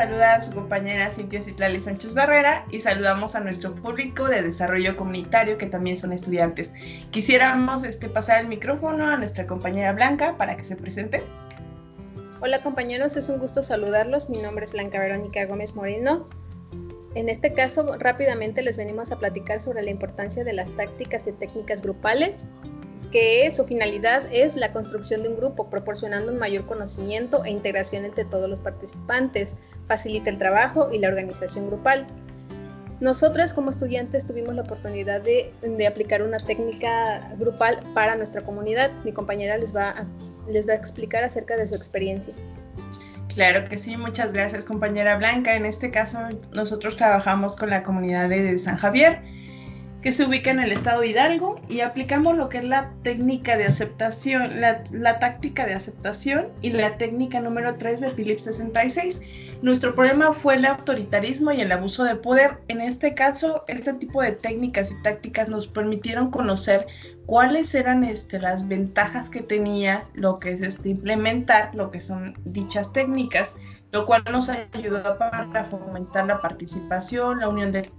saluda a su compañera Cintia Citlali Sánchez Barrera y saludamos a nuestro público de desarrollo comunitario que también son estudiantes. Quisiéramos este, pasar el micrófono a nuestra compañera Blanca para que se presente. Hola compañeros, es un gusto saludarlos. Mi nombre es Blanca Verónica Gómez Moreno. En este caso, rápidamente les venimos a platicar sobre la importancia de las tácticas y técnicas grupales que su finalidad es la construcción de un grupo, proporcionando un mayor conocimiento e integración entre todos los participantes, facilita el trabajo y la organización grupal. Nosotras como estudiantes tuvimos la oportunidad de, aplicar una técnica grupal para nuestra comunidad. Mi compañera les va, a, les va a explicar acerca de su experiencia. Claro que sí, muchas gracias compañera Blanca. En este caso nosotros trabajamos con la comunidad de San Javier que se ubica en el estado de Hidalgo y aplicamos lo que es la técnica de aceptación, la, táctica de aceptación y la técnica número 3 de Philips 66. Nuestro problema fue el autoritarismo y el abuso de poder. En este caso, este tipo de técnicas y tácticas nos permitieron conocer cuáles eran este, las ventajas que tenía lo que es este, implementar lo que son dichas técnicas lo cual nos ayudó para fomentar la participación, la unión del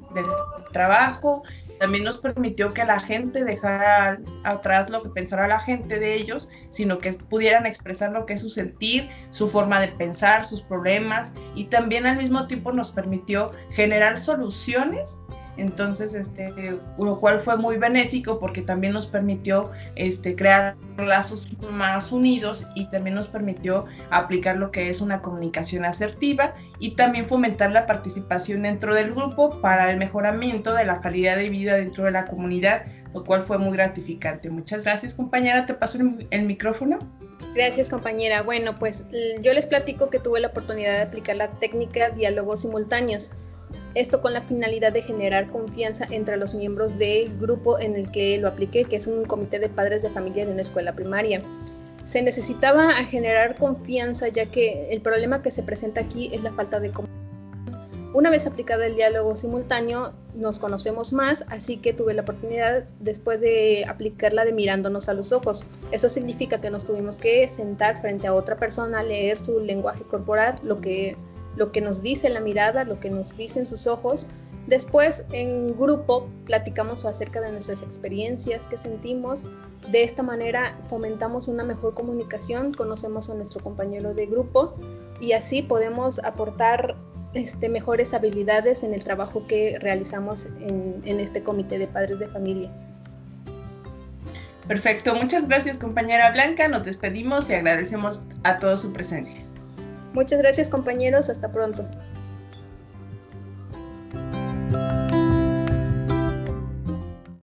trabajo, también nos permitió que la gente dejara atrás lo que pensara la gente de ellos, sino que pudieran expresar lo que es su sentir, su forma de pensar, sus problemas y también al mismo tiempo nos permitió generar soluciones entonces, este, lo cual fue muy benéfico porque también nos permitió este, crear lazos más unidos y también nos permitió aplicar lo que es una comunicación asertiva y también fomentar la participación dentro del grupo para el mejoramiento de la calidad de vida dentro de la comunidad, lo cual fue muy gratificante. Muchas gracias, compañera. Te paso el micrófono. Gracias, compañera. Bueno, pues yo les platico que tuve la oportunidad de aplicar la técnica diálogos simultáneos esto con la finalidad de generar confianza entre los miembros del grupo en el que lo apliqué, que es un comité de padres de familia de una escuela primaria. Se necesitaba generar confianza ya que el problema que se presenta aquí es la falta de comunicación. Una vez aplicada el diálogo simultáneo, nos conocemos más, así que tuve la oportunidad después de aplicarla de mirándonos a los ojos. Eso significa que nos tuvimos que sentar frente a otra persona, leer su lenguaje corporal, lo que lo que nos dice la mirada, lo que nos dicen sus ojos. Después en grupo platicamos acerca de nuestras experiencias, qué sentimos. De esta manera fomentamos una mejor comunicación, conocemos a nuestro compañero de grupo y así podemos aportar este, mejores habilidades en el trabajo que realizamos en, en este comité de padres de familia. Perfecto, muchas gracias compañera Blanca, nos despedimos y agradecemos a todos su presencia. Muchas gracias compañeros, hasta pronto.